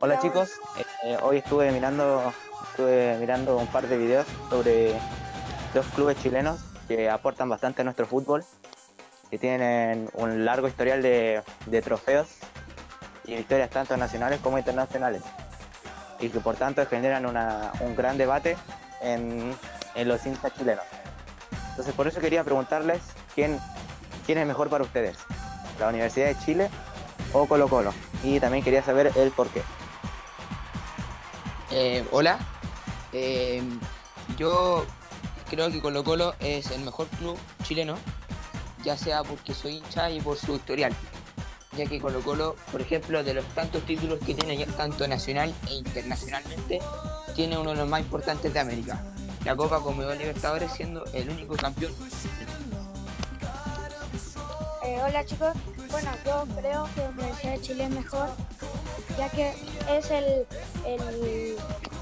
Hola chicos, eh, hoy estuve mirando, estuve mirando un par de videos sobre dos clubes chilenos que aportan bastante a nuestro fútbol, que tienen un largo historial de, trofeos y victorias tanto nacionales como internacionales, y que por tanto generan un gran debate en, los hinchas chilenos. Entonces por eso quería preguntarles quién, quién es mejor para ustedes, la Universidad de Chile o Colo Colo, y también quería saber el por qué. Eh, hola, eh, yo creo que Colo Colo es el mejor club chileno, ya sea porque soy hincha y por su historial, ya que Colo Colo, por ejemplo, de los tantos títulos que tiene tanto nacional e internacionalmente, tiene uno de los más importantes de América, la Copa Comedor Libertadores siendo el único campeón. Eh, hola chicos, bueno, yo creo que la Universidad de Chile es mejor ya que es el,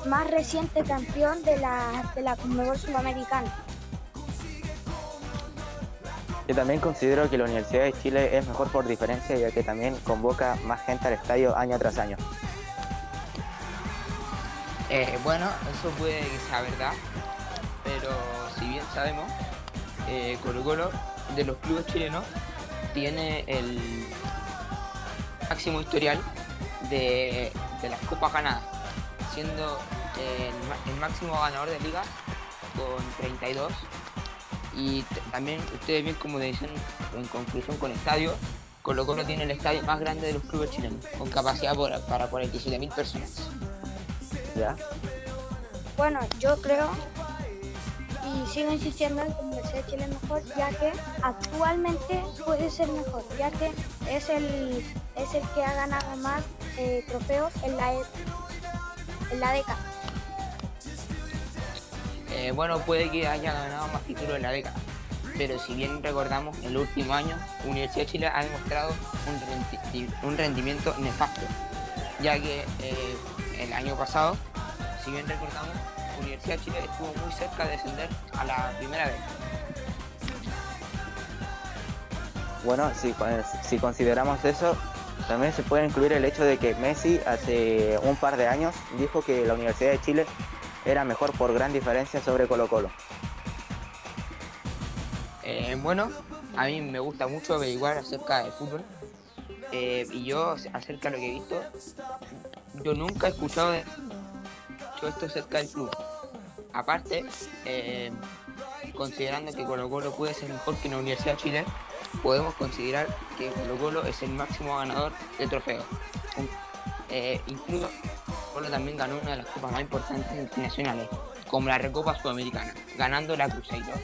más reciente campeón de la, de la Conmebol Sudamericana. Yo también considero que la Universidad de Chile es mejor por diferencia, ya que también convoca más gente al estadio año tras año. Eh, bueno, eso puede que sea verdad, pero si bien sabemos, eh, Colo Colo de los clubes chilenos tiene el máximo historial de, las copas ganadas, siendo el, máximo ganador de liga con 32 y también ustedes ven como dicen en conclusión con estadio Colo Colo tiene el estadio más grande de los clubes chilenos con capacidad para 47.000 personas ¿Ya? bueno yo creo y sigo insistiendo en que Universidad de Chile es mejor ya que actualmente puede ser mejor ya que es el es el que ha ganado más eh, trofeos en la, e, en la década. Eh, bueno, puede que haya ganado más títulos en la década, pero si bien recordamos, en los últimos años, Universidad de Chile ha demostrado un, rendimiento nefasto, ya que eh, el año pasado, si bien recordamos, Universidad de Chile estuvo muy cerca de descender a la primera vez. Bueno, si, si consideramos eso, también se puede incluir el hecho de que Messi hace un par de años dijo que la Universidad de Chile era mejor por gran diferencia sobre Colo Colo. Eh, bueno, a mí me gusta mucho averiguar acerca del fútbol. Eh, y yo, acerca de lo que he visto, yo nunca he escuchado de esto acerca del club. Aparte, eh, considerando que Colo Colo puede ser mejor que la Universidad de Chile, podemos considerar que Colo Colo es el máximo ganador de trofeos. Eh, incluso Colo también ganó una de las copas más importantes internacionales, como la Recopa Sudamericana, ganando la Cruzeiro,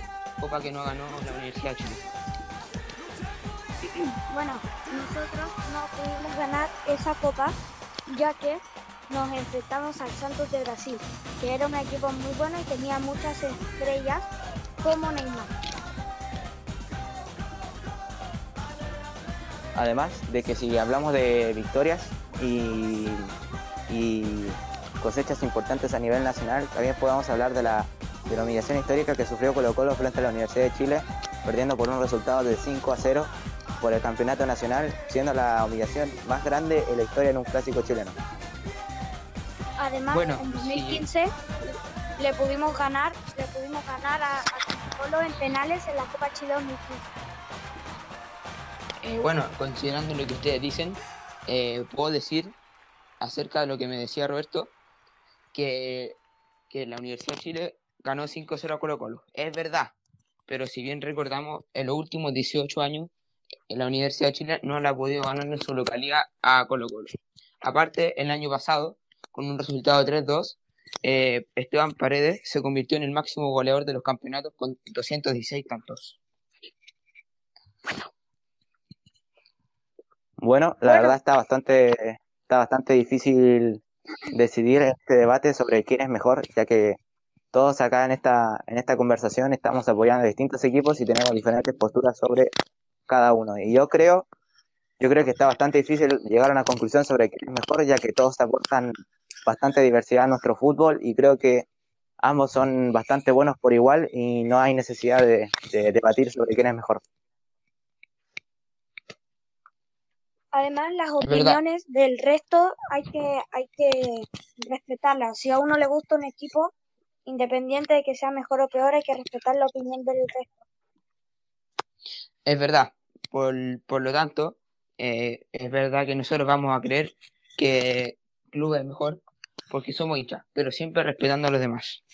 copa que no ganó la Universidad de Chile. Bueno, nosotros no pudimos ganar esa copa ya que nos enfrentamos al Santos de Brasil, que era un equipo muy bueno y tenía muchas estrellas como Neymar. Además de que si hablamos de victorias y, cosechas importantes a nivel nacional, también podemos hablar de la, humillación histórica que sufrió Colo Colo frente a la Universidad de Chile, perdiendo por un resultado de 5 a 0 por el campeonato nacional, siendo la humillación más grande en la historia en un clásico chileno. Además, en 2015 le pudimos ganar, le pudimos ganar a, Colo Colo en penales en la Copa Chile 2015. Eh, bueno, considerando lo que ustedes dicen, eh, puedo decir acerca de lo que me decía Roberto, que, la Universidad de Chile ganó 5-0 a Colo Colo. Es verdad, pero si bien recordamos, en los últimos 18 años, la Universidad de Chile no la ha podido ganar en su localidad a Colo Colo. Aparte, el año pasado, con un resultado 3-2, eh, Esteban Paredes se convirtió en el máximo goleador de los campeonatos con 216 tantos. Bueno, la verdad está bastante, está bastante difícil decidir este debate sobre quién es mejor, ya que todos acá en esta, en esta conversación estamos apoyando a distintos equipos y tenemos diferentes posturas sobre cada uno. Y yo creo, yo creo que está bastante difícil llegar a una conclusión sobre quién es mejor, ya que todos aportan bastante diversidad a nuestro fútbol y creo que ambos son bastante buenos por igual y no hay necesidad de debatir sobre quién es mejor. Además, las opiniones del resto hay que, hay que respetarlas. Si a uno le gusta un equipo, independiente de que sea mejor o peor, hay que respetar la opinión del resto. Es verdad. Por, por lo tanto, eh, es verdad que nosotros vamos a creer que el club es mejor porque somos hinchas, pero siempre respetando a los demás.